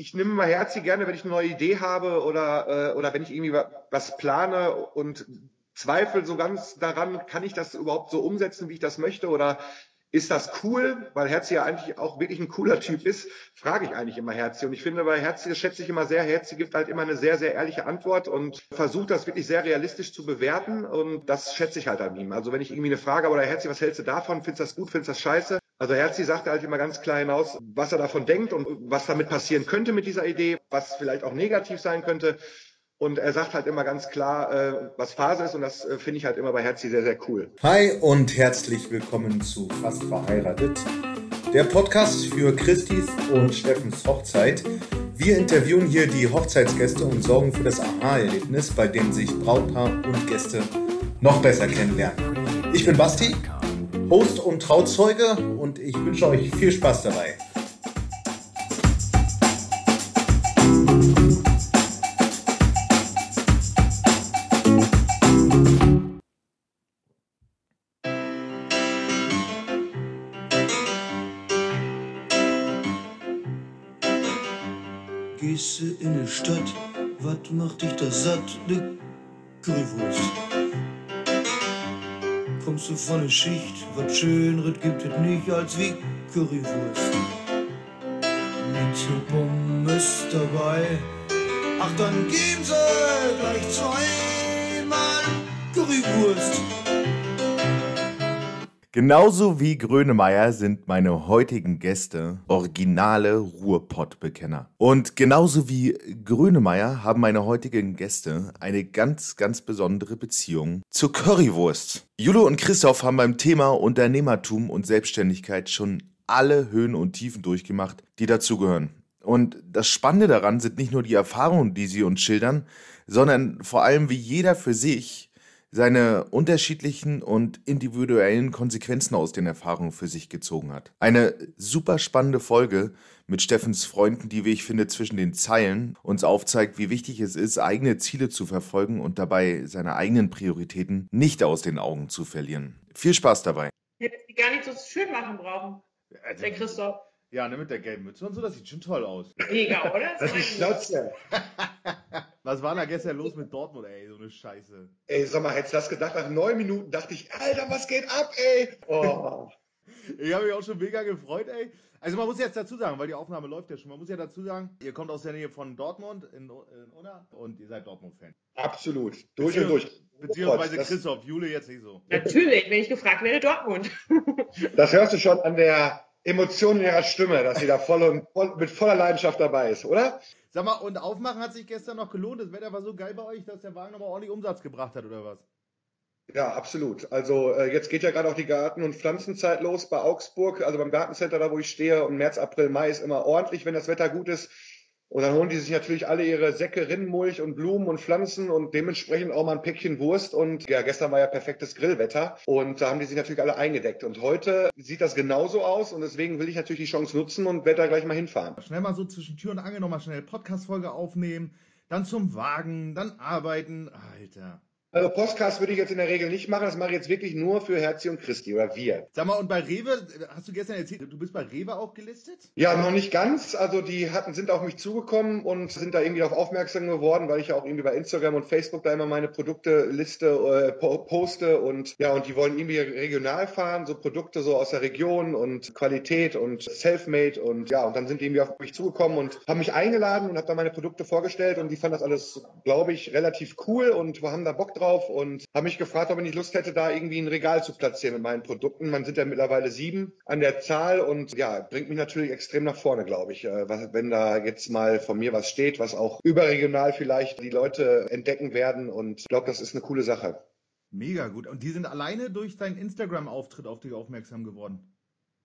ich nehme mal Herzi gerne, wenn ich eine neue Idee habe oder, äh, oder wenn ich irgendwie was plane und zweifle so ganz daran, kann ich das überhaupt so umsetzen, wie ich das möchte oder ist das cool, weil Herzi ja eigentlich auch wirklich ein cooler Typ ist, frage ich eigentlich immer Herzi. Und ich finde bei Herzi, das schätze ich immer sehr, Herzi gibt halt immer eine sehr, sehr ehrliche Antwort und versucht das wirklich sehr realistisch zu bewerten und das schätze ich halt an ihm. Also wenn ich irgendwie eine Frage habe, oder Herzi, was hältst du davon? Findest du das gut? Findest du das scheiße? Also Herzi sagt halt immer ganz klar hinaus, was er davon denkt und was damit passieren könnte mit dieser Idee, was vielleicht auch negativ sein könnte. Und er sagt halt immer ganz klar, äh, was Phase ist und das äh, finde ich halt immer bei Herzi sehr, sehr cool. Hi und herzlich willkommen zu Fast verheiratet, der Podcast für Christis und Steffens Hochzeit. Wir interviewen hier die Hochzeitsgäste und sorgen für das Aha-Erlebnis, bei dem sich Brautpaar und Gäste noch besser kennenlernen. Ich bin Basti, Host und Trauzeuge und ich wünsche euch viel Spaß dabei. Stadt, was macht dich das satt? Ne Currywurst. Kommst du von der Schicht, was Schöneres gibt es nicht als wie Currywurst. Mit Pommes dabei, ach dann geben sie gleich zweimal Currywurst. Genauso wie Grönemeyer sind meine heutigen Gäste originale Ruhrpott-Bekenner. Und genauso wie Grönemeyer haben meine heutigen Gäste eine ganz, ganz besondere Beziehung zur Currywurst. Jule und Christoph haben beim Thema Unternehmertum und Selbstständigkeit schon alle Höhen und Tiefen durchgemacht, die dazugehören. Und das Spannende daran sind nicht nur die Erfahrungen, die sie uns schildern, sondern vor allem, wie jeder für sich seine unterschiedlichen und individuellen Konsequenzen aus den Erfahrungen für sich gezogen hat. Eine super spannende Folge mit Steffens Freunden, die, wie ich finde, zwischen den Zeilen uns aufzeigt, wie wichtig es ist, eigene Ziele zu verfolgen und dabei seine eigenen Prioritäten nicht aus den Augen zu verlieren. Viel Spaß dabei. Hätte die gar nicht so schön machen brauchen, also, der Christoph. Ja, ne, mit der gelben Mütze und so, das sieht schon toll aus. Mega, oder? Das, ist Schnauze. Was war da gestern los mit Dortmund, ey? So eine Scheiße. Ey, sag mal, hättest du das gedacht? Nach neun Minuten dachte ich, Alter, was geht ab, ey? Oh. ich habe mich auch schon mega gefreut, ey. Also man muss jetzt dazu sagen, weil die Aufnahme läuft ja schon, man muss ja dazu sagen, ihr kommt aus der Nähe von Dortmund in, in Unna und ihr seid Dortmund-Fan. Absolut. Durch und durch. Beziehungsweise oh Christoph, Jule jetzt nicht so. Natürlich, wenn ich gefragt werde, Dortmund. das hörst du schon an der Emotion in ihrer Stimme, dass sie da voll und voll, mit voller Leidenschaft dabei ist, oder? Sag mal, und Aufmachen hat sich gestern noch gelohnt. Das Wetter war so geil bei euch, dass der Wagen nochmal ordentlich Umsatz gebracht hat, oder was? Ja, absolut. Also äh, jetzt geht ja gerade auch die Garten- und Pflanzenzeit los bei Augsburg, also beim Gartencenter, da wo ich stehe. Und März, April, Mai ist immer ordentlich, wenn das Wetter gut ist. Und dann holen die sich natürlich alle ihre Säcke Rinnenmulch und Blumen und Pflanzen und dementsprechend auch mal ein Päckchen Wurst. Und ja, gestern war ja perfektes Grillwetter und da haben die sich natürlich alle eingedeckt. Und heute sieht das genauso aus und deswegen will ich natürlich die Chance nutzen und werde da gleich mal hinfahren. Schnell mal so zwischen Tür und Angel nochmal schnell Podcast-Folge aufnehmen, dann zum Wagen, dann arbeiten. Alter. Also Podcast würde ich jetzt in der Regel nicht machen. Das mache ich jetzt wirklich nur für Herzi und Christi oder wir. Sag mal, und bei Rewe, hast du gestern erzählt, du bist bei Rewe auch gelistet? Ja, noch nicht ganz. Also die hatten, sind auf mich zugekommen und sind da irgendwie darauf aufmerksam geworden, weil ich ja auch irgendwie bei Instagram und Facebook da immer meine Produkteliste äh, poste und ja, und die wollen irgendwie regional fahren, so Produkte so aus der Region und Qualität und Selfmade und ja, und dann sind die irgendwie auf mich zugekommen und haben mich eingeladen und habe da meine Produkte vorgestellt und die fanden das alles, glaube ich, relativ cool und wir haben da Bock drauf drauf und habe mich gefragt, ob ich nicht Lust hätte, da irgendwie ein Regal zu platzieren mit meinen Produkten. Man sind ja mittlerweile sieben an der Zahl und ja, bringt mich natürlich extrem nach vorne, glaube ich. Äh, wenn da jetzt mal von mir was steht, was auch überregional vielleicht die Leute entdecken werden und ich glaube, das ist eine coole Sache. Mega gut. Und die sind alleine durch deinen Instagram-Auftritt auf dich aufmerksam geworden?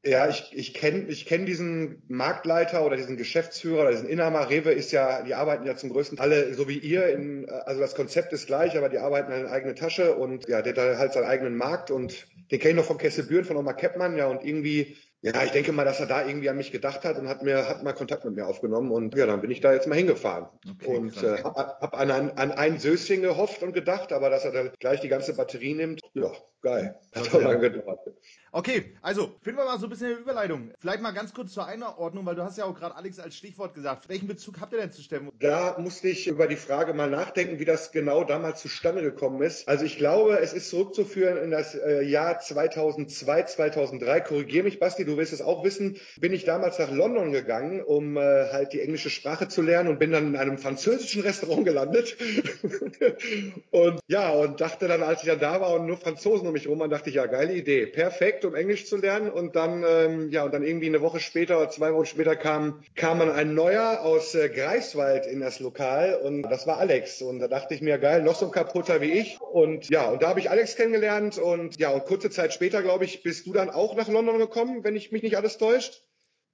Ja, ich, ich kenne ich kenn diesen Marktleiter oder diesen Geschäftsführer oder diesen Inhaber. Rewe ist ja, die arbeiten ja zum größten alle so wie ihr. In, also das Konzept ist gleich, aber die arbeiten in eine eigene Tasche und ja, der hat halt seinen eigenen Markt und den kenne ich noch von Kesselbüren, von Oma Keppmann, ja, und irgendwie, ja, ich denke mal, dass er da irgendwie an mich gedacht hat und hat mir, hat mal Kontakt mit mir aufgenommen und ja, dann bin ich da jetzt mal hingefahren okay, und äh, habe hab an, an ein Söschen gehofft und gedacht, aber dass er dann gleich die ganze Batterie nimmt, ja, geil. Hat auch lange gedauert. Okay, also finden wir mal so ein bisschen eine Überleitung. Vielleicht mal ganz kurz zur Einordnung, weil du hast ja auch gerade Alex als Stichwort gesagt. Welchen Bezug habt ihr denn zu Stefan? Da musste ich über die Frage mal nachdenken, wie das genau damals zustande gekommen ist. Also ich glaube, es ist zurückzuführen in das äh, Jahr 2002, 2003. Korrigier mich, Basti, du wirst es auch wissen. Bin ich damals nach London gegangen, um äh, halt die englische Sprache zu lernen und bin dann in einem französischen Restaurant gelandet. und ja, und dachte dann, als ich dann da war und nur Franzosen um mich rum, dann dachte ich, ja, geile Idee. Perfekt um Englisch zu lernen. Und dann, ähm, ja, und dann irgendwie eine Woche später oder zwei Wochen später kam, kam dann ein neuer aus äh, Greifswald in das Lokal und das war Alex. Und da dachte ich mir, geil, noch so ein kaputter wie ich. Und ja, und da habe ich Alex kennengelernt und ja, und kurze Zeit später, glaube ich, bist du dann auch nach London gekommen, wenn ich mich nicht alles täuscht.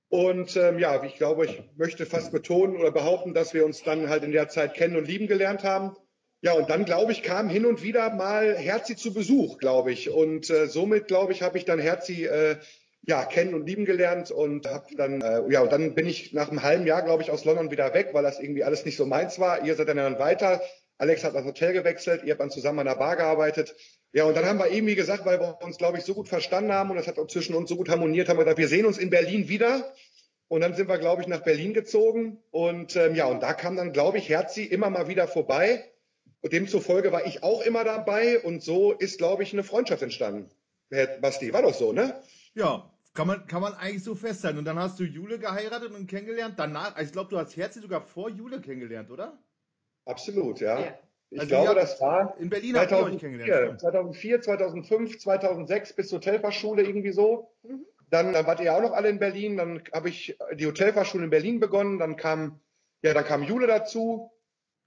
Und ähm, ja, ich glaube, ich möchte fast betonen oder behaupten, dass wir uns dann halt in der Zeit kennen und lieben gelernt haben. Ja, und dann, glaube ich, kam hin und wieder mal Herzi zu Besuch, glaube ich. Und äh, somit, glaube ich, habe ich dann Herzi äh, ja, kennen und lieben gelernt und habe dann, äh, ja, und dann bin ich nach einem halben Jahr, glaube ich, aus London wieder weg, weil das irgendwie alles nicht so meins war. Ihr seid dann weiter. Alex hat das Hotel gewechselt, ihr habt dann zusammen an der Bar gearbeitet. Ja, und dann haben wir eben, wie gesagt, weil wir uns, glaube ich, so gut verstanden haben und es hat auch zwischen uns so gut harmoniert, haben wir gesagt, wir sehen uns in Berlin wieder. Und dann sind wir, glaube ich, nach Berlin gezogen. Und ähm, ja, und da kam dann, glaube ich, Herzi immer mal wieder vorbei. Und demzufolge war ich auch immer dabei und so ist, glaube ich, eine Freundschaft entstanden. Herr Basti, war doch so, ne? Ja, kann man, kann man eigentlich so festhalten. Und dann hast du Jule geheiratet und kennengelernt. Danach, also ich glaube, du hast Herzi sogar vor Jule kennengelernt, oder? Absolut, ja. ja. Ich also glaube, das war in Berlin 2004, 2004, 2005, 2006 bis zur Hotelfachschule irgendwie so. Mhm. Dann, dann wart ihr auch noch alle in Berlin. Dann habe ich die Hotelfachschule in Berlin begonnen. Dann kam, ja, dann kam Jule dazu.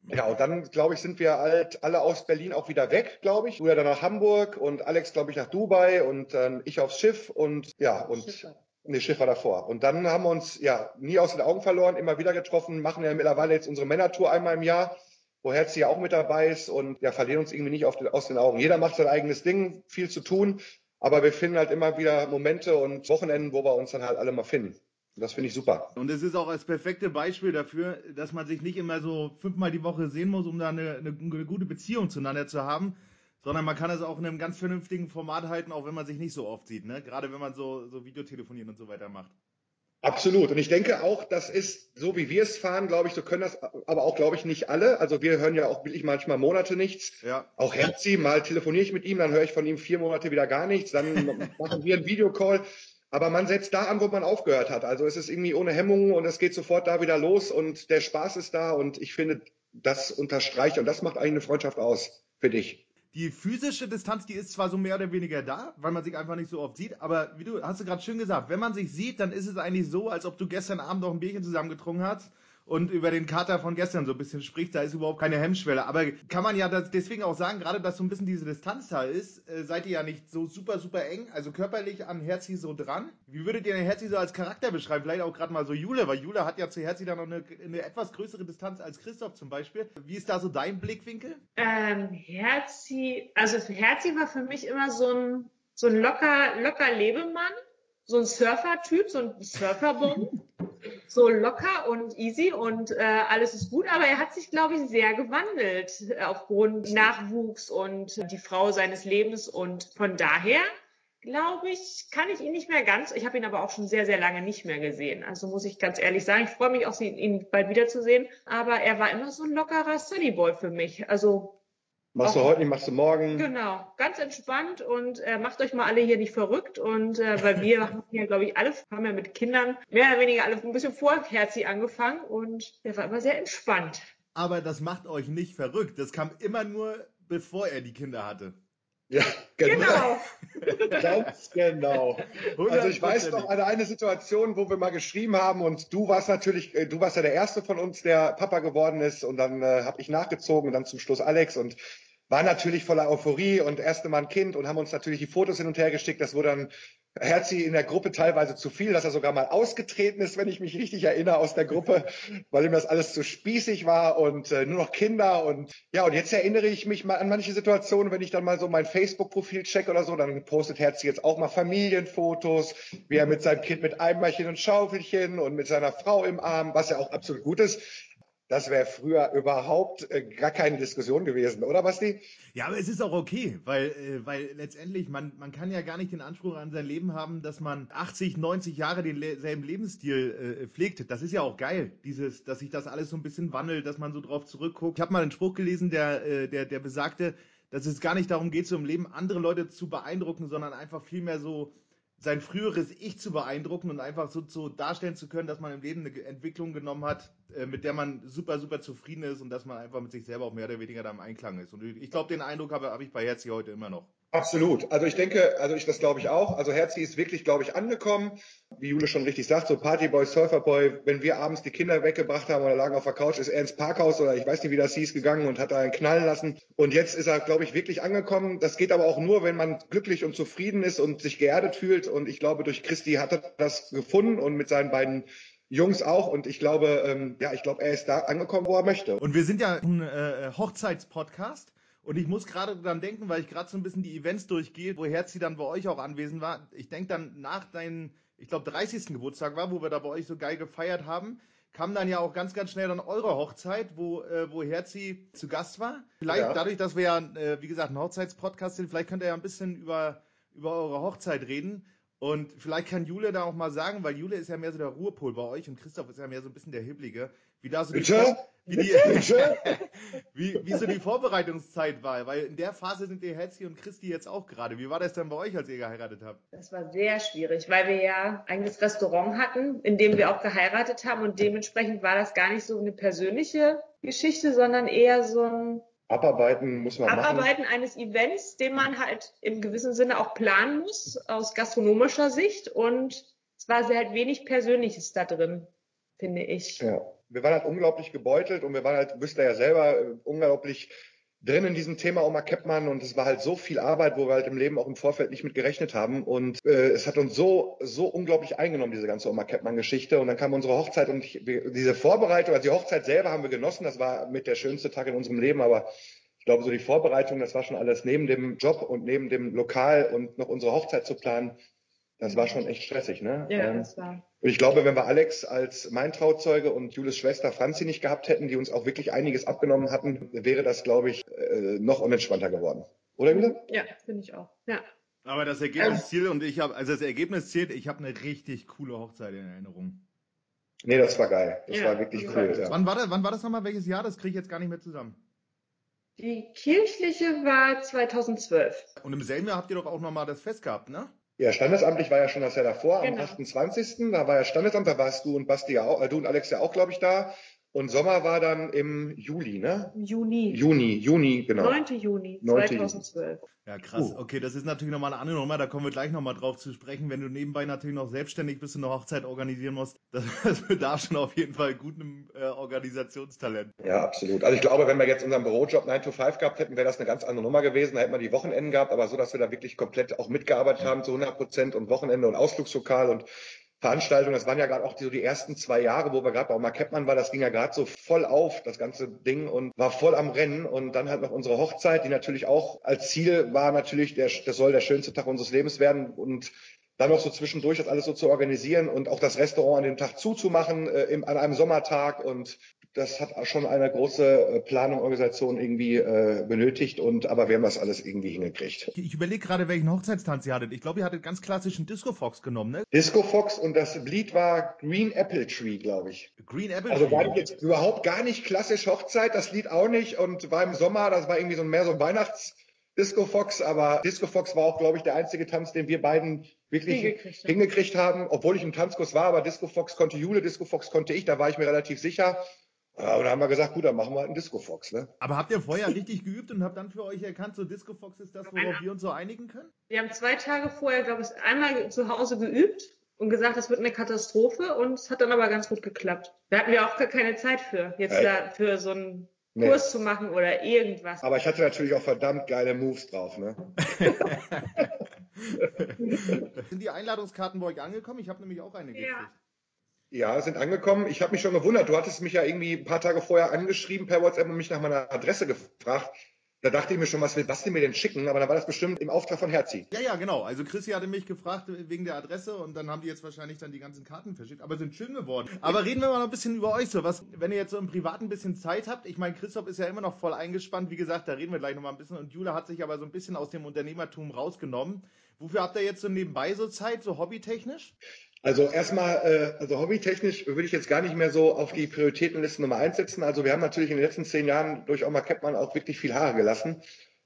Ja, und dann, glaube ich, sind wir halt alle aus Berlin auch wieder weg, glaube ich. Du ja dann nach Hamburg und Alex, glaube ich, nach Dubai und dann ich aufs Schiff und ja, und Schiffer. nee, Schiff war davor. Und dann haben wir uns ja nie aus den Augen verloren, immer wieder getroffen, machen ja mittlerweile jetzt unsere Männertour einmal im Jahr, wo Herz ja auch mit dabei ist und ja, verlieren uns irgendwie nicht den, aus den Augen. Jeder macht sein eigenes Ding, viel zu tun, aber wir finden halt immer wieder Momente und Wochenenden, wo wir uns dann halt alle mal finden. Das finde ich super. Und es ist auch das perfekte Beispiel dafür, dass man sich nicht immer so fünfmal die Woche sehen muss, um da eine, eine, eine gute Beziehung zueinander zu haben, sondern man kann es auch in einem ganz vernünftigen Format halten, auch wenn man sich nicht so oft sieht, ne? Gerade wenn man so, so Videotelefonieren und so weiter macht. Absolut. Und ich denke auch, das ist so, wie wir es fahren, glaube ich, so können das aber auch, glaube ich, nicht alle. Also wir hören ja auch wirklich manchmal Monate nichts. Ja. Auch Herzi, mal telefoniere ich mit ihm, dann höre ich von ihm vier Monate wieder gar nichts. Dann machen wir einen Videocall. Aber man setzt da an, wo man aufgehört hat. Also es ist irgendwie ohne Hemmungen und es geht sofort da wieder los und der Spaß ist da und ich finde, das unterstreicht und das macht eigentlich eine Freundschaft aus für dich. Die physische Distanz, die ist zwar so mehr oder weniger da, weil man sich einfach nicht so oft sieht, aber wie du hast du gerade schön gesagt, wenn man sich sieht, dann ist es eigentlich so, als ob du gestern Abend noch ein Bierchen zusammen getrunken hast und über den Kater von gestern so ein bisschen spricht, da ist überhaupt keine Hemmschwelle. Aber kann man ja deswegen auch sagen, gerade dass so ein bisschen diese Distanz da ist, äh, seid ihr ja nicht so super, super eng, also körperlich an Herzi so dran. Wie würdet ihr den Herzi so als Charakter beschreiben? Vielleicht auch gerade mal so Jule, weil Jule hat ja zu Herzi dann noch eine, eine, etwas größere Distanz als Christoph zum Beispiel. Wie ist da so dein Blickwinkel? Ähm, Herzi, also Herzi war für mich immer so ein, so ein locker, locker Lebemann, so ein Surfer-Typ, so ein Surferbomb so locker und easy und äh, alles ist gut, aber er hat sich, glaube ich, sehr gewandelt äh, aufgrund Nachwuchs und die Frau seines Lebens und von daher glaube ich, kann ich ihn nicht mehr ganz. Ich habe ihn aber auch schon sehr, sehr lange nicht mehr gesehen. Also muss ich ganz ehrlich sagen, ich freue mich auch, ihn bald wiederzusehen. Aber er war immer so ein lockerer Sunnyboy für mich. Also Machst du heute nicht, machst du morgen. Genau, ganz entspannt und äh, macht euch mal alle hier nicht verrückt. Und äh, weil wir haben ja, glaube ich, alle haben ja mit Kindern mehr oder weniger alle ein bisschen vorherzig angefangen und der war immer sehr entspannt. Aber das macht euch nicht verrückt. Das kam immer nur, bevor er die Kinder hatte. Ja, genau. genau. Ganz genau. Also ich weiß noch an eine Situation, wo wir mal geschrieben haben und du warst natürlich, äh, du warst ja der Erste von uns, der Papa geworden ist und dann äh, habe ich nachgezogen und dann zum Schluss Alex und war natürlich voller Euphorie und erste Mal ein Kind und haben uns natürlich die Fotos hin und her geschickt. Das wurde dann Herzi in der Gruppe teilweise zu viel, dass er sogar mal ausgetreten ist, wenn ich mich richtig erinnere, aus der Gruppe, weil ihm das alles zu spießig war und äh, nur noch Kinder und ja, und jetzt erinnere ich mich mal an manche Situationen, wenn ich dann mal so mein Facebook-Profil check oder so, dann postet Herzi jetzt auch mal Familienfotos, wie er mit seinem Kind mit Eimerchen und Schaufelchen und mit seiner Frau im Arm, was ja auch absolut gut ist. Das wäre früher überhaupt äh, gar keine Diskussion gewesen, oder Basti? Ja, aber es ist auch okay, weil, äh, weil letztendlich, man, man kann ja gar nicht den Anspruch an sein Leben haben, dass man 80, 90 Jahre denselben Lebensstil äh, pflegt. Das ist ja auch geil, dieses, dass sich das alles so ein bisschen wandelt, dass man so drauf zurückguckt. Ich habe mal einen Spruch gelesen, der, äh, der, der besagte, dass es gar nicht darum geht, so im Leben andere Leute zu beeindrucken, sondern einfach vielmehr so sein früheres Ich zu beeindrucken und einfach so, so darstellen zu können, dass man im Leben eine Entwicklung genommen hat, äh, mit der man super, super zufrieden ist und dass man einfach mit sich selber auch mehr oder weniger da im Einklang ist. Und ich glaube, den Eindruck habe, habe ich bei Herzi heute immer noch. Absolut. Also ich denke, also ich das glaube ich auch. Also Herzi ist wirklich, glaube ich, angekommen. Wie Jule schon richtig sagt, so Partyboy, Surferboy, wenn wir abends die Kinder weggebracht haben oder lagen auf der Couch, ist er ins Parkhaus oder ich weiß nicht, wie das hieß, gegangen und hat da einen knallen lassen. Und jetzt ist er, glaube ich, wirklich angekommen. Das geht aber auch nur, wenn man glücklich und zufrieden ist und sich geerdet fühlt. Und ich glaube, durch Christi hat er das gefunden und mit seinen beiden Jungs auch. Und ich glaube, ähm, ja, ich glaube, er ist da angekommen, wo er möchte. Und wir sind ja ein äh, Hochzeitspodcast. Und ich muss gerade dran denken, weil ich gerade so ein bisschen die Events durchgehe, wo Herzi dann bei euch auch anwesend war. Ich denke dann nach deinem, ich glaube, 30. Geburtstag war, wo wir da bei euch so geil gefeiert haben, kam dann ja auch ganz, ganz schnell dann eure Hochzeit, wo, äh, wo Herzi zu Gast war. Vielleicht ja. dadurch, dass wir ja, äh, wie gesagt, ein Hochzeitspodcast sind, vielleicht könnt ihr ja ein bisschen über, über eure Hochzeit reden. Und vielleicht kann Jule da auch mal sagen, weil Jule ist ja mehr so der Ruhepol bei euch und Christoph ist ja mehr so ein bisschen der Hibbelige, wie da so die, wie, die wie, wie so die Vorbereitungszeit war. Weil in der Phase sind die Hetzi und Christi jetzt auch gerade. Wie war das denn bei euch, als ihr geheiratet habt? Das war sehr schwierig, weil wir ja eigentlich das Restaurant hatten, in dem wir auch geheiratet haben und dementsprechend war das gar nicht so eine persönliche Geschichte, sondern eher so ein Abarbeiten muss man Abarbeiten machen. eines Events, den man halt im gewissen Sinne auch planen muss, aus gastronomischer Sicht. Und es war sehr halt wenig Persönliches da drin, finde ich. Ja wir waren halt unglaublich gebeutelt und wir waren halt, wisst ihr ja selber, äh, unglaublich drin in diesem Thema Oma Keppmann und es war halt so viel Arbeit, wo wir halt im Leben auch im Vorfeld nicht mit gerechnet haben und äh, es hat uns so so unglaublich eingenommen diese ganze Oma Keppmann Geschichte und dann kam unsere Hochzeit und ich, diese Vorbereitung, also die Hochzeit selber haben wir genossen, das war mit der schönste Tag in unserem Leben, aber ich glaube so die Vorbereitung, das war schon alles neben dem Job und neben dem Lokal und noch unsere Hochzeit zu planen, das war schon echt stressig, ne? Ja, ähm, das war. Und ich glaube, wenn wir Alex als mein Trauzeuge und Julis Schwester Franzi nicht gehabt hätten, die uns auch wirklich einiges abgenommen hatten, wäre das, glaube ich, äh, noch unentspannter geworden. Oder Jule? Ja, finde ich auch. Ja. Aber das Ergebnisziel und ich habe, also das Ergebnis zählt, ich habe eine richtig coole Hochzeit in Erinnerung. Nee, das war geil. Das ja, war wirklich cool. Ja. Wann war das, wann war das nochmal? Welches Jahr? Das kriege ich jetzt gar nicht mehr zusammen. Die kirchliche war 2012. Und im selben Jahr habt ihr doch auch nochmal das Fest gehabt, ne? Ja, standesamtlich war ja schon das Jahr davor, genau. am 28. Da war ja Standesamt, da warst du und Basti ja auch, äh, du und Alex ja auch, glaube ich, da. Und Sommer war dann im Juli, ne? Juni. Juni, Juni, genau. 9. Juni 9. 2012. Ja, krass. Uh. Okay, das ist natürlich nochmal eine andere Nummer, da kommen wir gleich nochmal drauf zu sprechen. Wenn du nebenbei natürlich noch selbstständig bist und eine Hochzeit organisieren musst, das, das bedarf schon auf jeden Fall gutem äh, Organisationstalent. Ja, absolut. Also ich glaube, wenn wir jetzt unseren Bürojob 9 to 5 gehabt hätten, wäre das eine ganz andere Nummer gewesen. Da hätten wir die Wochenenden gehabt, aber so, dass wir da wirklich komplett auch mitgearbeitet haben zu 100 Prozent und Wochenende und Ausflugslokal und Veranstaltung, das waren ja gerade auch die, so die ersten zwei Jahre, wo wir gerade bei Oma Keppmann war, das ging ja gerade so voll auf, das ganze Ding und war voll am Rennen. Und dann halt noch unsere Hochzeit, die natürlich auch als Ziel war natürlich, der, das soll der schönste Tag unseres Lebens werden. Und dann noch so zwischendurch das alles so zu organisieren und auch das Restaurant an dem Tag zuzumachen äh, im, an einem Sommertag. Und das hat auch schon eine große äh, Planung, Organisation irgendwie äh, benötigt und aber wir haben das alles irgendwie hingekriegt. Ich überlege gerade, welchen Hochzeitstanz ihr hattet. Ich glaube, ihr hattet ganz klassischen Disco Fox genommen, ne? Disco Fox und das Lied war Green Apple Tree, glaube ich. Green Apple also Tree. Also war jetzt überhaupt gar nicht klassisch Hochzeit, das Lied auch nicht und war im Sommer, das war irgendwie so mehr so ein Weihnachts Disco Fox, aber Disco Fox war auch, glaube ich, der einzige Tanz, den wir beiden wirklich hingekriegt, hingekriegt haben, obwohl ich im Tanzkurs war, aber Disco Fox konnte Jule, Disco Fox konnte ich, da war ich mir relativ sicher. Ja, und dann haben wir gesagt, gut, dann machen wir halt einen Disco Fox, ne? Aber habt ihr vorher richtig geübt und habt dann für euch erkannt, so Disco Fox ist das, worauf wir uns so einigen können? Wir haben zwei Tage vorher, glaube ich, einmal zu Hause geübt und gesagt, das wird eine Katastrophe und es hat dann aber ganz gut geklappt. Da hatten wir auch gar keine Zeit für, jetzt Echt? da für so einen nee. Kurs zu machen oder irgendwas. Aber ich hatte natürlich auch verdammt geile Moves drauf, ne? Sind die Einladungskarten bei euch angekommen? Ich habe nämlich auch eine gekriegt. Ja. Ja, sind angekommen. Ich habe mich schon gewundert. Du hattest mich ja irgendwie ein paar Tage vorher angeschrieben per WhatsApp und mich nach meiner Adresse gefragt. Da dachte ich mir schon, was will Basti mir denn schicken? Aber dann war das bestimmt im Auftrag von Herzi. Ja, ja, genau. Also Chrissy hatte mich gefragt wegen der Adresse und dann haben die jetzt wahrscheinlich dann die ganzen Karten verschickt. Aber sind schön geworden. Aber reden wir mal noch ein bisschen über euch so. Was, wenn ihr jetzt so im Privaten ein bisschen Zeit habt. Ich meine, Christoph ist ja immer noch voll eingespannt. Wie gesagt, da reden wir gleich noch mal ein bisschen. Und Jula hat sich aber so ein bisschen aus dem Unternehmertum rausgenommen. Wofür habt ihr jetzt so nebenbei so Zeit, so hobbytechnisch? Also erstmal, äh, also hobbytechnisch würde ich jetzt gar nicht mehr so auf die Prioritätenliste Nummer eins setzen. Also wir haben natürlich in den letzten zehn Jahren durch Oma Keppmann auch wirklich viel Haare gelassen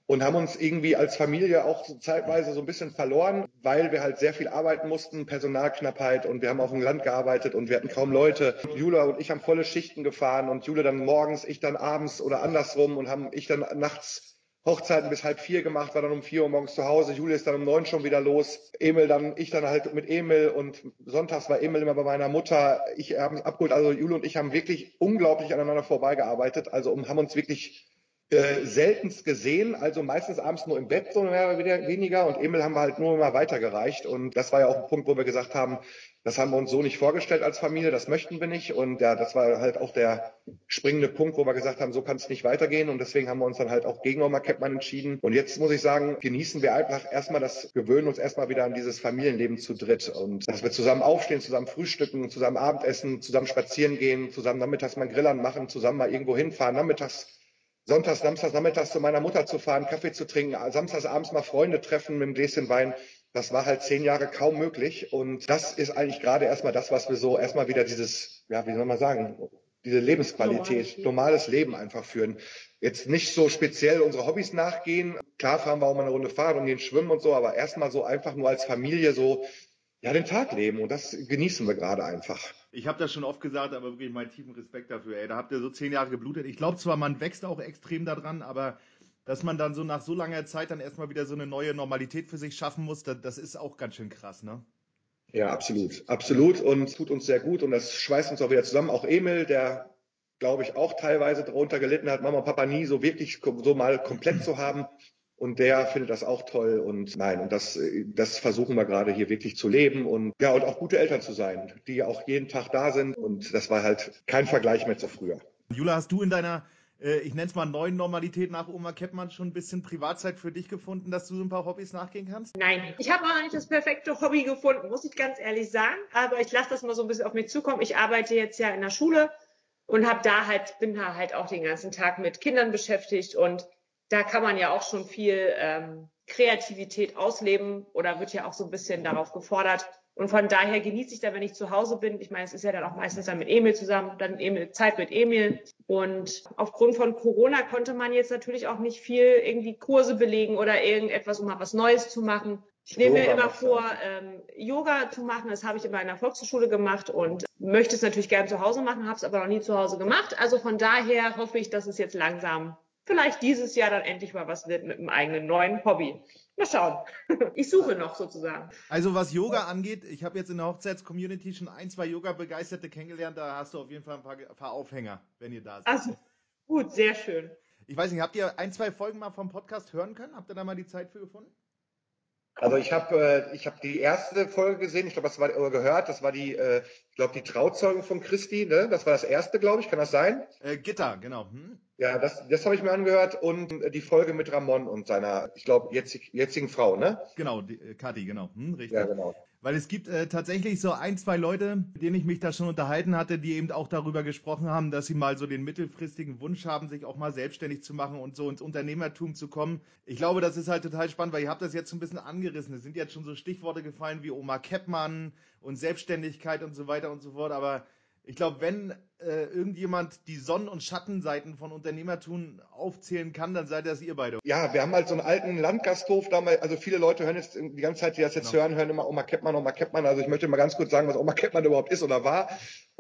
und haben uns irgendwie als Familie auch so zeitweise so ein bisschen verloren, weil wir halt sehr viel arbeiten mussten, Personalknappheit und wir haben auf dem Land gearbeitet und wir hatten kaum Leute. Jula und ich haben volle Schichten gefahren und Jula dann morgens, ich dann abends oder andersrum und haben ich dann nachts Hochzeiten bis halb vier gemacht, war dann um vier Uhr morgens zu Hause. Julia ist dann um neun schon wieder los. Emil dann, ich dann halt mit Emil und sonntags war Emil immer bei meiner Mutter. Ich habe abgeholt. Also Julia und ich haben wirklich unglaublich aneinander vorbeigearbeitet. Also um, haben uns wirklich äh, seltenst gesehen, also meistens abends nur im Bett, so mehr oder weniger. Und Emil haben wir halt nur immer weitergereicht. Und das war ja auch ein Punkt, wo wir gesagt haben, das haben wir uns so nicht vorgestellt als Familie, das möchten wir nicht. Und ja, das war halt auch der springende Punkt, wo wir gesagt haben, so kann es nicht weitergehen. Und deswegen haben wir uns dann halt auch gegen Oma Keppmann entschieden. Und jetzt muss ich sagen, genießen wir einfach erstmal das, gewöhnen uns erstmal wieder an dieses Familienleben zu dritt. Und dass wir zusammen aufstehen, zusammen frühstücken, zusammen Abendessen, zusammen spazieren gehen, zusammen nachmittags mal Grillern machen, zusammen mal irgendwo hinfahren, nachmittags sonntags, samstags, nachmittags zu meiner Mutter zu fahren, Kaffee zu trinken, samstags abends mal Freunde treffen mit einem Gläschen Wein. Das war halt zehn Jahre kaum möglich. Und das ist eigentlich gerade erstmal das, was wir so erstmal wieder dieses, ja, wie soll man sagen, diese Lebensqualität, normales Leben einfach führen. Jetzt nicht so speziell unsere Hobbys nachgehen. Klar fahren wir auch mal eine Runde Fahrrad und gehen schwimmen und so, aber erstmal so einfach nur als Familie so, ja, den Tag leben. Und das genießen wir gerade einfach. Ich habe das schon oft gesagt, aber wirklich meinen tiefen Respekt dafür. Ey, da habt ihr so zehn Jahre geblutet. Ich glaube zwar, man wächst auch extrem daran, aber dass man dann so nach so langer Zeit dann erstmal wieder so eine neue Normalität für sich schaffen muss, das, das ist auch ganz schön krass, ne? Ja, absolut. Absolut und tut uns sehr gut und das schweißt uns auch wieder zusammen. Auch Emil, der glaube ich auch teilweise darunter gelitten hat, Mama und Papa nie so wirklich so mal komplett zu haben. Und der findet das auch toll und nein, und das, das versuchen wir gerade hier wirklich zu leben und ja, und auch gute Eltern zu sein, die auch jeden Tag da sind. Und das war halt kein Vergleich mehr zu früher. Jula, hast du in deiner äh, ich nenne es mal neuen Normalität nach Oma Keppmann schon ein bisschen Privatzeit für dich gefunden, dass du so ein paar Hobbys nachgehen kannst? Nein, ich habe auch nicht das perfekte Hobby gefunden, muss ich ganz ehrlich sagen. Aber ich lasse das mal so ein bisschen auf mich zukommen. Ich arbeite jetzt ja in der Schule und habe da halt, bin da halt auch den ganzen Tag mit Kindern beschäftigt und da kann man ja auch schon viel ähm, Kreativität ausleben oder wird ja auch so ein bisschen darauf gefordert. Und von daher genieße ich da, wenn ich zu Hause bin. Ich meine, es ist ja dann auch meistens dann mit Emil zusammen, dann Emil, Zeit mit Emil. Und aufgrund von Corona konnte man jetzt natürlich auch nicht viel irgendwie Kurse belegen oder irgendetwas, um mal was Neues zu machen. Ich nehme mir immer vor, ähm, Yoga zu machen. Das habe ich immer in der Volkshochschule gemacht und möchte es natürlich gern zu Hause machen, habe es aber noch nie zu Hause gemacht. Also von daher hoffe ich, dass es jetzt langsam vielleicht dieses Jahr dann endlich mal was wird mit einem eigenen neuen Hobby. Mal schauen. Ich suche noch sozusagen. Also was Yoga angeht, ich habe jetzt in der Hochzeitscommunity schon ein, zwei Yoga-Begeisterte kennengelernt. Da hast du auf jeden Fall ein paar, paar Aufhänger, wenn ihr da seid. Also, gut, sehr schön. Ich weiß nicht, habt ihr ein, zwei Folgen mal vom Podcast hören können? Habt ihr da mal die Zeit für gefunden? Also ich habe äh, ich habe die erste Folge gesehen, ich glaube, das war oder gehört, das war die, äh, ich glaube, die Trauzeugung von Christi, ne? Das war das erste, glaube ich, kann das sein? Äh, Gitter, genau. Hm? Ja, das, das habe ich mir angehört und äh, die Folge mit Ramon und seiner, ich glaube, jetzig, jetzigen Frau, ne? Genau, die, äh, Kathi, genau. Hm, richtig. Ja, genau. Weil es gibt äh, tatsächlich so ein, zwei Leute, mit denen ich mich da schon unterhalten hatte, die eben auch darüber gesprochen haben, dass sie mal so den mittelfristigen Wunsch haben, sich auch mal selbstständig zu machen und so ins Unternehmertum zu kommen. Ich glaube, das ist halt total spannend, weil ihr habt das jetzt so ein bisschen angerissen. Es sind jetzt schon so Stichworte gefallen wie Oma Keppmann und Selbstständigkeit und so weiter und so fort. Aber ich glaube, wenn äh, irgendjemand die Sonnen- und Schattenseiten von Unternehmertum aufzählen kann, dann seid das ihr beide. Ja, wir haben halt so einen alten Landgasthof damals, also viele Leute hören jetzt die ganze Zeit, die das jetzt genau. hören, hören immer Oma Keppmann, Oma Keppmann. Also ich möchte mal ganz kurz sagen, was Oma Keppmann überhaupt ist oder war.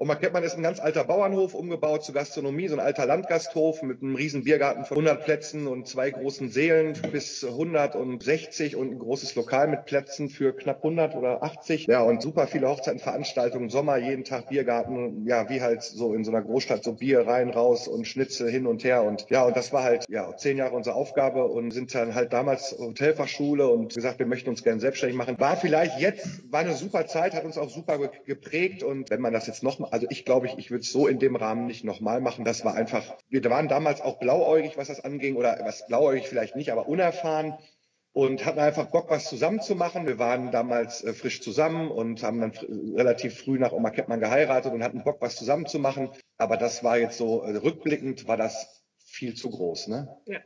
Oma Keppmann ist ein ganz alter Bauernhof, umgebaut zur Gastronomie, so ein alter Landgasthof mit einem riesen Biergarten von 100 Plätzen und zwei großen Seelen bis 160 und ein großes Lokal mit Plätzen für knapp 100 oder 80. Ja, und super viele Hochzeiten, Veranstaltungen, Sommer, jeden Tag Biergarten, ja, wie halt so in so einer Großstadt so Bier rein, raus und Schnitze hin und her. Und ja, und das war halt ja zehn Jahre unsere Aufgabe und sind dann halt damals Hotelfachschule und gesagt, wir möchten uns gerne selbstständig machen. War vielleicht jetzt, war eine super Zeit, hat uns auch super geprägt. Und wenn man das jetzt nochmal, also ich glaube, ich, ich würde es so in dem Rahmen nicht nochmal machen. Das war einfach, wir waren damals auch blauäugig, was das anging, oder was blauäugig vielleicht nicht, aber unerfahren und hatten einfach Bock, was zusammen zu machen. Wir waren damals äh, frisch zusammen und haben dann relativ früh nach Oma Kettmann geheiratet und hatten Bock, was zusammen zu machen. Aber das war jetzt so, äh, rückblickend war das viel zu groß, ne? Ja.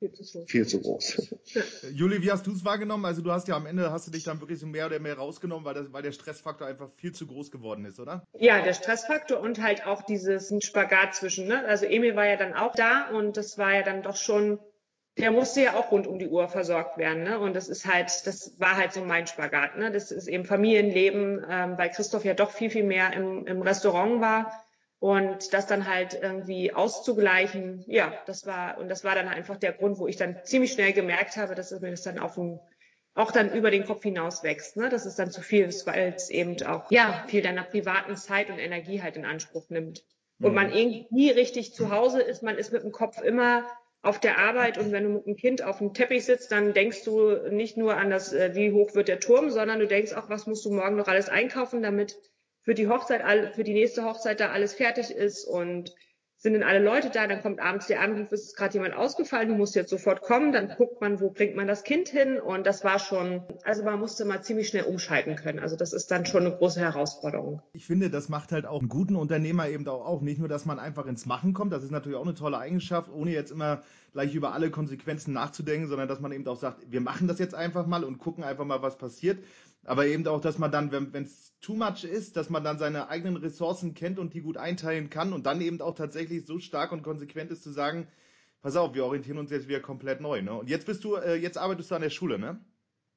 Viel zu, groß. viel zu groß. Juli, wie hast du es wahrgenommen? Also du hast ja am Ende, hast du dich dann wirklich so mehr oder mehr rausgenommen, weil, das, weil der Stressfaktor einfach viel zu groß geworden ist, oder? Ja, der Stressfaktor und halt auch dieses Spagat zwischen, ne? Also Emil war ja dann auch da und das war ja dann doch schon der musste ja auch rund um die Uhr versorgt werden. Ne? Und das ist halt, das war halt so mein Spagat. Ne? Das ist eben Familienleben, ähm, weil Christoph ja doch viel, viel mehr im, im Restaurant war. Und das dann halt irgendwie auszugleichen, ja, das war, und das war dann einfach der Grund, wo ich dann ziemlich schnell gemerkt habe, dass es mir das dann auf dem, auch dann über den Kopf hinaus wächst, ne? dass es dann zu viel ist, weil es eben auch, ja, viel deiner privaten Zeit und Energie halt in Anspruch nimmt. Und mhm. man irgendwie nie richtig zu Hause ist, man ist mit dem Kopf immer auf der Arbeit und wenn du mit einem Kind auf dem Teppich sitzt, dann denkst du nicht nur an das, äh, wie hoch wird der Turm, sondern du denkst auch, was musst du morgen noch alles einkaufen, damit für die Hochzeit, für die nächste Hochzeit da alles fertig ist und sind denn alle Leute da, dann kommt abends der Anruf, ist gerade jemand ausgefallen, du musst jetzt sofort kommen, dann guckt man, wo bringt man das Kind hin und das war schon, also man musste mal ziemlich schnell umschalten können. Also das ist dann schon eine große Herausforderung. Ich finde, das macht halt auch einen guten Unternehmer eben auch, auch nicht nur, dass man einfach ins Machen kommt, das ist natürlich auch eine tolle Eigenschaft, ohne jetzt immer gleich über alle Konsequenzen nachzudenken, sondern dass man eben auch sagt, wir machen das jetzt einfach mal und gucken einfach mal, was passiert. Aber eben auch, dass man dann, wenn es too much ist, dass man dann seine eigenen Ressourcen kennt und die gut einteilen kann und dann eben auch tatsächlich so stark und konsequent ist zu sagen, pass auf, wir orientieren uns jetzt wieder komplett neu. Ne? Und jetzt bist du, äh, jetzt arbeitest du an der Schule, ne?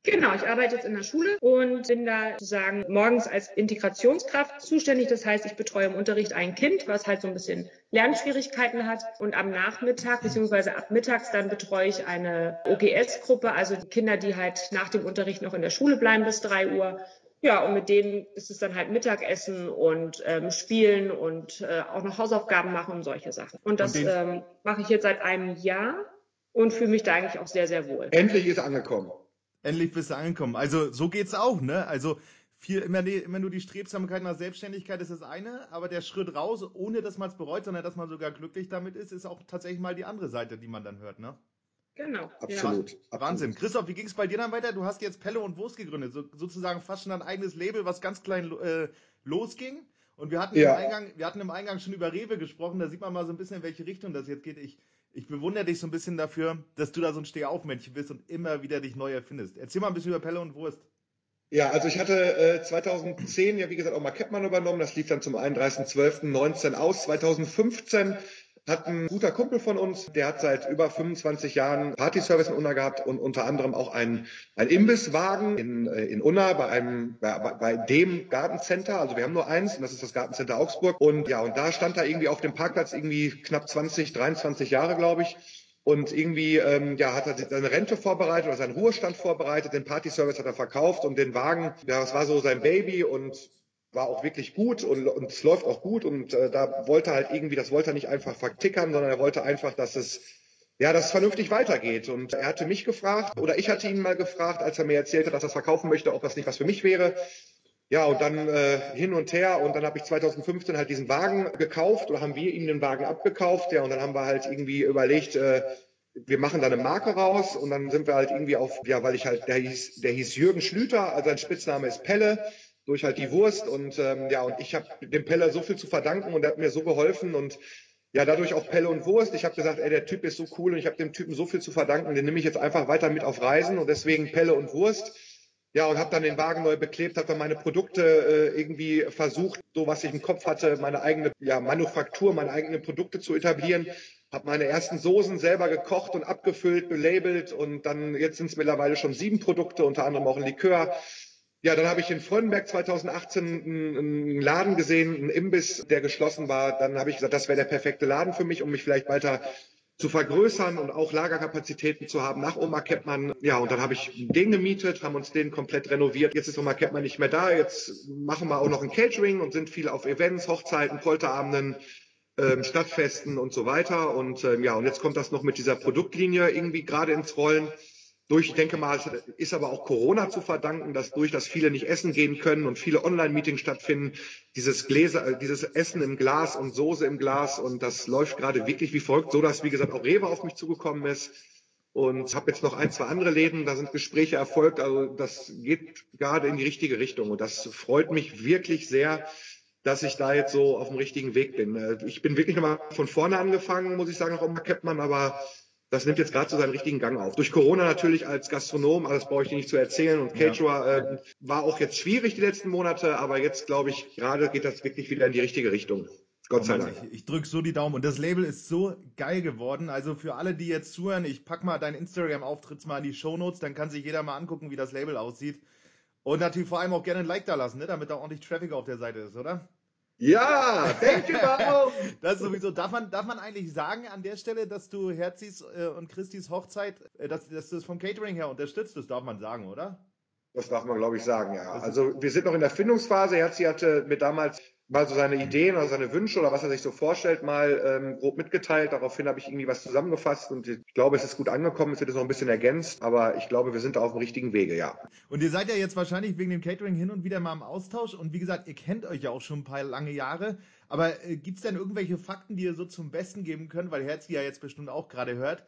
Genau, ich arbeite jetzt in der Schule und bin da sozusagen morgens als Integrationskraft zuständig. Das heißt, ich betreue im Unterricht ein Kind, was halt so ein bisschen Lernschwierigkeiten hat. Und am Nachmittag beziehungsweise ab mittags dann betreue ich eine OGS-Gruppe, also die Kinder, die halt nach dem Unterricht noch in der Schule bleiben bis drei Uhr. Ja, und mit denen ist es dann halt Mittagessen und ähm, Spielen und äh, auch noch Hausaufgaben machen und solche Sachen. Und das und ähm, mache ich jetzt seit einem Jahr und fühle mich da eigentlich auch sehr, sehr wohl. Endlich ist angekommen. Endlich bist du angekommen. Also so geht's auch, ne? Also viel, immer, immer nur die Strebsamkeit nach Selbstständigkeit ist das eine, aber der Schritt raus, ohne dass man es bereut, sondern dass man sogar glücklich damit ist, ist auch tatsächlich mal die andere Seite, die man dann hört, ne? Genau. Absolut. Ja. Wahnsinn. Christoph, wie ging es bei dir dann weiter? Du hast jetzt Pelle und Wurst gegründet, so, sozusagen fast schon ein eigenes Label, was ganz klein äh, losging. Und wir hatten, ja. im Eingang, wir hatten im Eingang schon über Rewe gesprochen, da sieht man mal so ein bisschen, in welche Richtung das jetzt geht. Ich, ich bewundere dich so ein bisschen dafür, dass du da so ein Stehaufmännchen bist und immer wieder dich neu erfindest. Erzähl mal ein bisschen über Pelle und Wurst. Ja, also ich hatte äh, 2010 ja wie gesagt auch mal Capman übernommen. Das lief dann zum 31.12.19 aus. 2015 hat ein guter Kumpel von uns, der hat seit über 25 Jahren Partyservice in Unna gehabt und unter anderem auch ein, ein Imbisswagen in, äh, in Unna bei einem, bei, bei dem Gartencenter. Also wir haben nur eins und das ist das Gartencenter Augsburg. Und ja, und da stand er irgendwie auf dem Parkplatz irgendwie knapp 20, 23 Jahre, glaube ich. Und irgendwie ähm, ja, hat er seine Rente vorbereitet oder seinen Ruhestand vorbereitet, den Partyservice hat er verkauft und den Wagen, ja, das war so sein Baby und war auch wirklich gut und, und es läuft auch gut und äh, da wollte halt irgendwie, das wollte er nicht einfach vertickern, sondern er wollte einfach, dass es ja, dass es vernünftig weitergeht. Und er hatte mich gefragt, oder ich hatte ihn mal gefragt, als er mir erzählte, dass er es verkaufen möchte, ob das nicht was für mich wäre. Ja, und dann äh, hin und her und dann habe ich 2015 halt diesen Wagen gekauft oder haben wir ihm den Wagen abgekauft. Ja, und dann haben wir halt irgendwie überlegt, äh, wir machen da eine Marke raus und dann sind wir halt irgendwie auf, ja, weil ich halt, der hieß, der hieß Jürgen Schlüter, also sein Spitzname ist Pelle durch halt die Wurst und ähm, ja und ich habe dem Peller so viel zu verdanken und er hat mir so geholfen und ja dadurch auch Pelle und Wurst. Ich habe gesagt, ey der Typ ist so cool und ich habe dem Typen so viel zu verdanken, den nehme ich jetzt einfach weiter mit auf Reisen und deswegen Pelle und Wurst. Ja, und habe dann den Wagen neu beklebt, habe dann meine Produkte äh, irgendwie versucht, so was ich im Kopf hatte, meine eigene ja, Manufaktur, meine eigenen Produkte zu etablieren. Habe meine ersten Soßen selber gekocht und abgefüllt, belabelt und dann jetzt sind es mittlerweile schon sieben Produkte, unter anderem auch ein Likör. Ja, dann habe ich in Freudenberg 2018 einen Laden gesehen, einen Imbiss, der geschlossen war. Dann habe ich gesagt, das wäre der perfekte Laden für mich, um mich vielleicht weiter zu vergrößern und auch Lagerkapazitäten zu haben nach Oma Keppmann. Ja, und dann habe ich den gemietet, haben uns den komplett renoviert. Jetzt ist Oma Keppmann nicht mehr da. Jetzt machen wir auch noch ein Catering und sind viel auf Events, Hochzeiten, Polterabenden, ähm, Stadtfesten und so weiter. Und ähm, ja, und jetzt kommt das noch mit dieser Produktlinie irgendwie gerade ins Rollen. Durch, ich denke mal, es ist aber auch Corona zu verdanken, dass durch, dass viele nicht essen gehen können und viele Online-Meetings stattfinden, dieses Gläser, äh, dieses Essen im Glas und Soße im Glas und das läuft gerade wirklich wie folgt, so dass, wie gesagt, auch Rewe auf mich zugekommen ist und habe jetzt noch ein, zwei andere Läden, da sind Gespräche erfolgt, also das geht gerade in die richtige Richtung und das freut mich wirklich sehr, dass ich da jetzt so auf dem richtigen Weg bin. Äh, ich bin wirklich nochmal von vorne angefangen, muss ich sagen, auch immer Capman, aber das nimmt jetzt gerade so seinen richtigen Gang auf. Durch Corona natürlich als Gastronom, alles brauche ich dir nicht zu erzählen. Und Caterer ja. äh, war auch jetzt schwierig die letzten Monate, aber jetzt glaube ich, gerade geht das wirklich wieder in die richtige Richtung. Gott oh sei Dank. Ich, ich drücke so die Daumen. Und das Label ist so geil geworden. Also für alle, die jetzt zuhören, ich pack mal deinen Instagram-Auftritt mal in die Show Notes, dann kann sich jeder mal angucken, wie das Label aussieht. Und natürlich vor allem auch gerne ein Like da lassen, ne? damit da ordentlich Traffic auf der Seite ist, oder? Ja, thank you, Bau. Das sowieso. Darf man, darf man eigentlich sagen an der Stelle, dass du Herzis äh, und Christis Hochzeit, äh, dass, dass du es vom Catering her unterstützt? Das darf man sagen, oder? Das darf man, glaube ich, sagen, ja. Also wir sind noch in der Findungsphase. Herzi hatte mir damals mal so seine Ideen oder seine Wünsche oder was er sich so vorstellt, mal ähm, grob mitgeteilt. Daraufhin habe ich irgendwie was zusammengefasst und ich glaube, es ist gut angekommen. Es wird jetzt noch ein bisschen ergänzt, aber ich glaube, wir sind da auf dem richtigen Wege, ja. Und ihr seid ja jetzt wahrscheinlich wegen dem Catering hin und wieder mal im Austausch und wie gesagt, ihr kennt euch ja auch schon ein paar lange Jahre. Aber äh, gibt es denn irgendwelche Fakten, die ihr so zum Besten geben könnt, weil Herzi ja jetzt bestimmt auch gerade hört?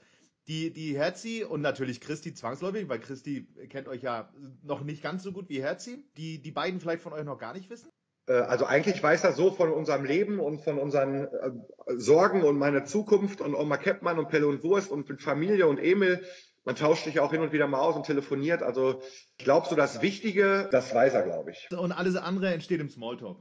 Die, die Herzi und natürlich Christi zwangsläufig, weil Christi kennt euch ja noch nicht ganz so gut wie Herzi, die die beiden vielleicht von euch noch gar nicht wissen? Äh, also eigentlich weiß er so von unserem Leben und von unseren äh, Sorgen und meiner Zukunft und Oma Keppmann und Pelle und Wurst und mit Familie und Emil. Man tauscht sich auch hin und wieder mal aus und telefoniert. Also ich glaube, so das Wichtige, das weiß er, glaube ich. Und alles andere entsteht im Smalltalk.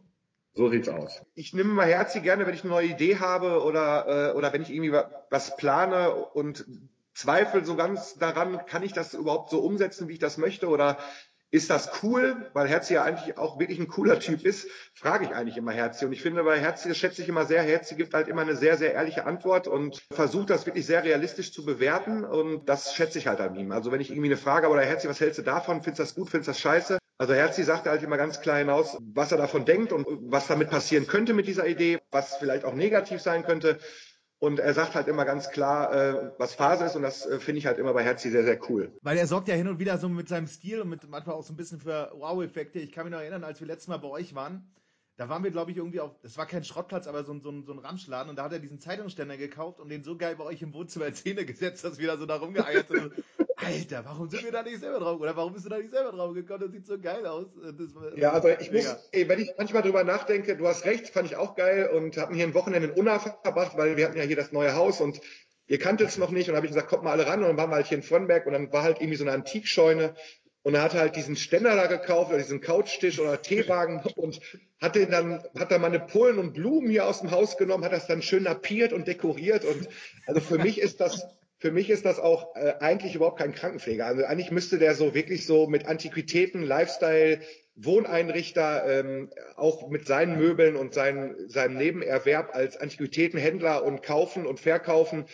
So sieht's aus. Ich nehme mal herzlich gerne, wenn ich eine neue Idee habe oder, äh, oder wenn ich irgendwie was plane und zweifle so ganz daran, kann ich das überhaupt so umsetzen, wie ich das möchte oder ist das cool, weil Herzi ja eigentlich auch wirklich ein cooler Typ ist, frage ich eigentlich immer Herzi. Und ich finde bei Herzi, das schätze ich immer sehr, Herzi gibt halt immer eine sehr, sehr ehrliche Antwort und versucht das wirklich sehr realistisch zu bewerten und das schätze ich halt an ihm. Also wenn ich irgendwie eine Frage habe, oder Herzi, was hältst du davon? Findest du das gut? Findest du das scheiße? Also Herzi sagt halt immer ganz klar hinaus, was er davon denkt und was damit passieren könnte mit dieser Idee, was vielleicht auch negativ sein könnte. Und er sagt halt immer ganz klar, äh, was Phase ist und das äh, finde ich halt immer bei Herzi sehr, sehr cool. Weil er sorgt ja hin und wieder so mit seinem Stil und mit manchmal auch so ein bisschen für Wow-Effekte. Ich kann mich noch erinnern, als wir letztes Mal bei euch waren, da waren wir, glaube ich, irgendwie auf, das war kein Schrottplatz, aber so ein, so, ein, so ein Ramschladen und da hat er diesen Zeitungsständer gekauft und den so geil bei euch im Wohnzimmer Zähne gesetzt, dass wir da so da rumgeeiert sind. Alter, warum sind wir da nicht selber drauf? Oder warum bist du da nicht selber drauf gekommen? Das sieht so geil aus. War, ja, also ich mega. muss, ey, wenn ich manchmal drüber nachdenke, du hast recht, fand ich auch geil und hatten hier ein Wochenende in Unna verbracht, weil wir hatten ja hier das neue Haus und ihr kanntet es noch nicht und habe ich gesagt, kommt mal alle ran und dann waren wir halt hier in Frönberg und dann war halt irgendwie so eine Antikscheune und er hatte halt diesen Ständer da gekauft oder diesen Couchtisch oder Teewagen und hat den dann, hat dann meine Pullen und Blumen hier aus dem Haus genommen, hat das dann schön napiert und dekoriert und also für mich ist das für mich ist das auch äh, eigentlich überhaupt kein Krankenpfleger. Also eigentlich müsste der so wirklich so mit Antiquitäten, Lifestyle, Wohneinrichter, ähm, auch mit seinen Möbeln und seinen, seinem Nebenerwerb als Antiquitätenhändler und kaufen und verkaufen.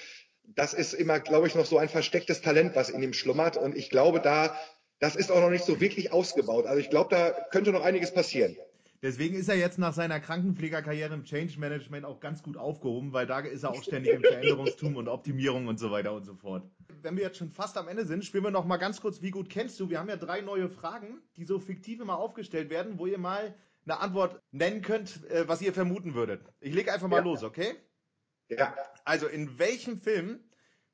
Das ist immer, glaube ich, noch so ein verstecktes Talent, was in ihm schlummert. Und ich glaube, da, das ist auch noch nicht so wirklich ausgebaut. Also ich glaube, da könnte noch einiges passieren. Deswegen ist er jetzt nach seiner Krankenpflegerkarriere im Change Management auch ganz gut aufgehoben, weil da ist er auch ständig im Veränderungstum und Optimierung und so weiter und so fort. Wenn wir jetzt schon fast am Ende sind, spielen wir noch mal ganz kurz, wie gut kennst du? Wir haben ja drei neue Fragen, die so fiktiv immer aufgestellt werden, wo ihr mal eine Antwort nennen könnt, äh, was ihr vermuten würdet. Ich lege einfach mal ja. los, okay? Ja. Also in welchem Film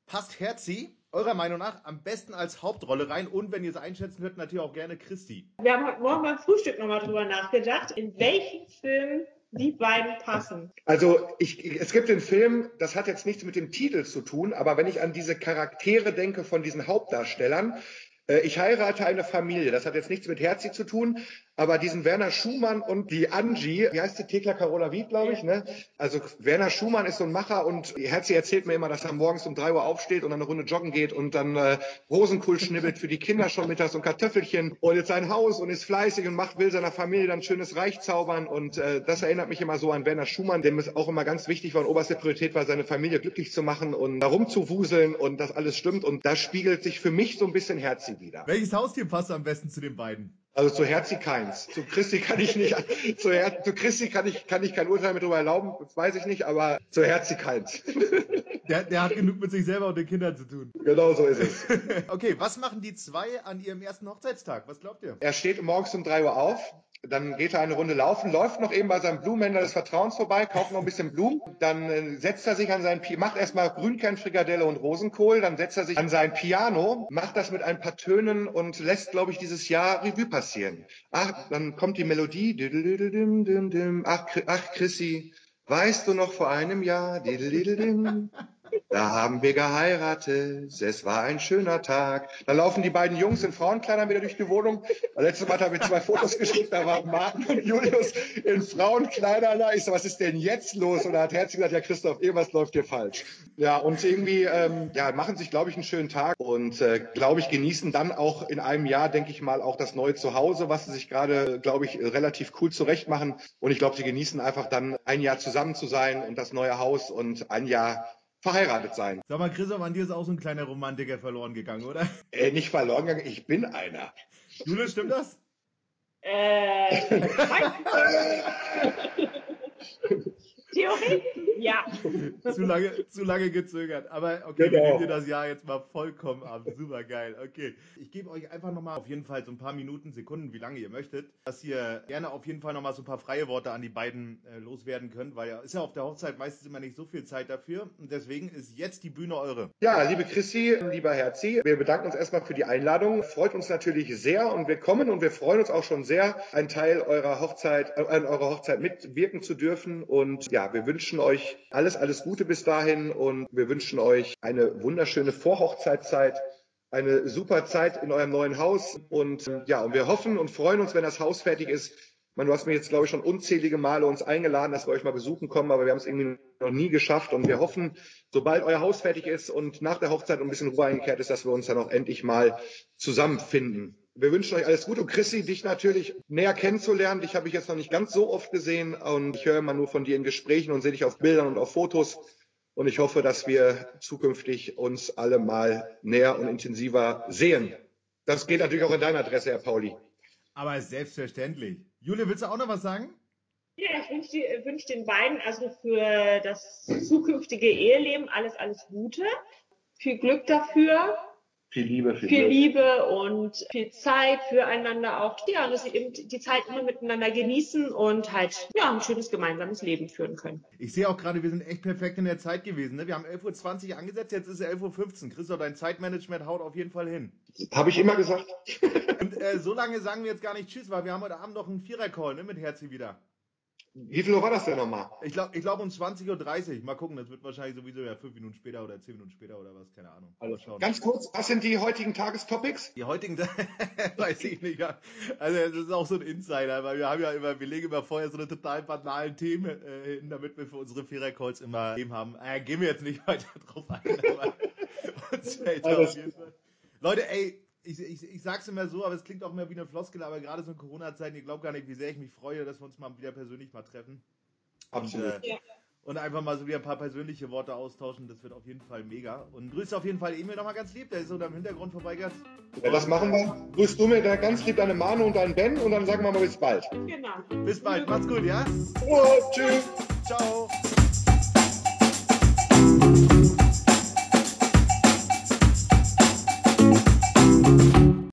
passt Herzi eurer Meinung nach am besten als Hauptrolle rein? Und wenn ihr es einschätzen könnt, natürlich auch gerne Christi. Wir haben heute Morgen beim Frühstück nochmal drüber nachgedacht, in welchen Film die beiden passen. Also ich, es gibt den Film, das hat jetzt nichts mit dem Titel zu tun, aber wenn ich an diese Charaktere denke von diesen Hauptdarstellern, äh, ich heirate eine Familie. Das hat jetzt nichts mit Herzi zu tun, Aber diesen Werner Schumann und die Angie, wie heißt die Thekla Carola Wied, glaube ich, ne? Also Werner Schumann ist so ein Macher und Herzi erzählt mir immer, dass er morgens um drei Uhr aufsteht und dann eine Runde joggen geht und dann äh, Rosenkohl schnibbelt für die Kinder schon mittags und Kartoffelchen und jetzt sein Haus und ist fleißig und macht, will seiner Familie dann schönes Reich zaubern und äh, das erinnert mich immer so an Werner Schumann, dem es auch immer ganz wichtig war und oberste Priorität war, seine Familie glücklich zu machen und darum zu wuseln und das alles stimmt und da spiegelt sich für mich so ein bisschen Herzi wieder. Welches Haustier passt am besten zu den beiden? Also zu Herzi keins. Zu Christi kann ich nicht, zu, Her zu Christi kann ich, kann ich kein Urteil mit drüber erlauben, das weiß ich nicht, aber zu Herzi keins. Der, der hat genug mit sich selber und den Kindern zu tun. Genau so ist es. okay, was machen die zwei an ihrem ersten Hochzeitstag? Was glaubt ihr? Er steht morgens um drei Uhr auf, dann geht er eine Runde laufen, läuft noch eben bei seinem Blumenhändler des Vertrauens vorbei, kauft noch ein bisschen Blumen, dann äh, setzt er sich an sein Pi macht erstmal Grünkernfrikadelle und Rosenkohl, dann setzt er sich an sein Piano, macht das mit ein paar Tönen und lässt, glaube ich, dieses Jahr Revue passieren. Ach, dann kommt die Melodie, ach, ach Chrissy, weißt du noch vor einem Jahr, da haben wir geheiratet, es war ein schöner Tag. Da laufen die beiden Jungs in Frauenkleidern wieder durch die Wohnung. Letztes Mal habe ich zwei Fotos geschickt, da waren Martin und Julius in Frauenkleidern. Ich so, was ist denn jetzt los? Und da hat Herz gesagt, ja Christoph, irgendwas läuft hier falsch. Ja, und irgendwie ähm, ja, machen sich, glaube ich, einen schönen Tag und, äh, glaube ich, genießen dann auch in einem Jahr, denke ich mal, auch das neue Zuhause, was sie sich gerade, glaube ich, relativ cool zurecht machen. Und ich glaube, sie genießen einfach dann ein Jahr zusammen zu sein und das neue Haus und ein Jahr verheiratet sein. Sag mal, Christoph, an dir ist auch so ein kleiner Romantiker verloren gegangen, oder? Äh, nicht verloren gegangen, ich bin einer. Julius, stimmt das? Äh, Theorie? Ja. zu, lange, zu lange gezögert. Aber okay, genau. wir nehmen dir das Jahr jetzt mal vollkommen ab. Super geil. Okay. Ich gebe euch einfach nochmal auf jeden Fall so ein paar Minuten, Sekunden, wie lange ihr möchtet, dass ihr gerne auf jeden Fall nochmal so ein paar freie Worte an die beiden äh, loswerden könnt, weil ja ist ja auf der Hochzeit meistens immer nicht so viel Zeit dafür. Und deswegen ist jetzt die Bühne eure. Ja, liebe Chrissy, lieber Herzi, wir bedanken uns erstmal für die Einladung. Freut uns natürlich sehr und wir kommen und wir freuen uns auch schon sehr, einen Teil eurer Hochzeit, äh, an eurer Hochzeit mitwirken zu dürfen. Und ja, wir wünschen euch alles, alles Gute bis dahin und wir wünschen euch eine wunderschöne Vorhochzeitzeit, eine super Zeit in eurem neuen Haus und ja, und wir hoffen und freuen uns, wenn das Haus fertig ist. Man, du hast mir jetzt, glaube ich, schon unzählige Male uns eingeladen, dass wir euch mal besuchen kommen, aber wir haben es irgendwie noch nie geschafft und wir hoffen, sobald euer Haus fertig ist und nach der Hochzeit ein bisschen Ruhe eingekehrt ist, dass wir uns dann auch endlich mal zusammenfinden. Wir wünschen euch alles Gute und Chrissy, dich natürlich näher kennenzulernen. Dich habe ich jetzt noch nicht ganz so oft gesehen und ich höre immer nur von dir in Gesprächen und sehe dich auf Bildern und auf Fotos. Und ich hoffe, dass wir zukünftig uns alle mal näher und intensiver sehen. Das geht natürlich auch in deiner Adresse, Herr Pauli. Aber selbstverständlich. Julia, willst du auch noch was sagen? Ja, ich wünsche wünsch den beiden also für das zukünftige Eheleben alles, alles Gute. Viel Glück dafür viel Liebe, viel, viel Liebe und viel Zeit füreinander auch. Ja, und dass sie eben die Zeit immer miteinander genießen und halt, ja, ein schönes gemeinsames Leben führen können. Ich sehe auch gerade, wir sind echt perfekt in der Zeit gewesen. Ne? Wir haben 11.20 Uhr angesetzt, jetzt ist es 11.15 Uhr. Christoph, dein Zeitmanagement haut auf jeden Fall hin. Habe ich immer gesagt. und äh, so lange sagen wir jetzt gar nicht Tschüss, weil wir haben heute Abend noch einen Vierer-Call ne, mit Herzi wieder. Wie viel Uhr war das denn nochmal? Ich glaube ich glaub um 20.30 Uhr. Mal gucken, das wird wahrscheinlich sowieso ja fünf Minuten später oder zehn Minuten später oder was, keine Ahnung. Mal schauen. Ganz kurz, was sind die heutigen Tagestopics? Die heutigen, weiß ich nicht. Also das ist auch so ein Insider, weil wir haben ja immer, wir legen immer vorher so eine total banalen Themen äh, hin, damit wir für unsere Vierer-Calls immer Themen haben. Äh, gehen wir jetzt nicht weiter drauf ein, aber uns fällt. Leute, ey, ich, ich, ich sag's immer so, aber es klingt auch immer wie eine Floskel, aber gerade so in Corona-Zeiten, ihr glaubt gar nicht, wie sehr ich mich freue, dass wir uns mal wieder persönlich mal treffen. Absolut. Und, äh, ja. und einfach mal so wieder ein paar persönliche Worte austauschen, das wird auf jeden Fall mega. Und grüße auf jeden Fall Emil nochmal ganz lieb, der ist so da im Hintergrund vorbeigehört. Ja, das machen wir. Grüßt du mir da ganz lieb deine Manu und deinen Ben und dann sagen wir mal bis bald. Genau. Bis bald, macht's gut, ja? Oh, tschüss. Ciao.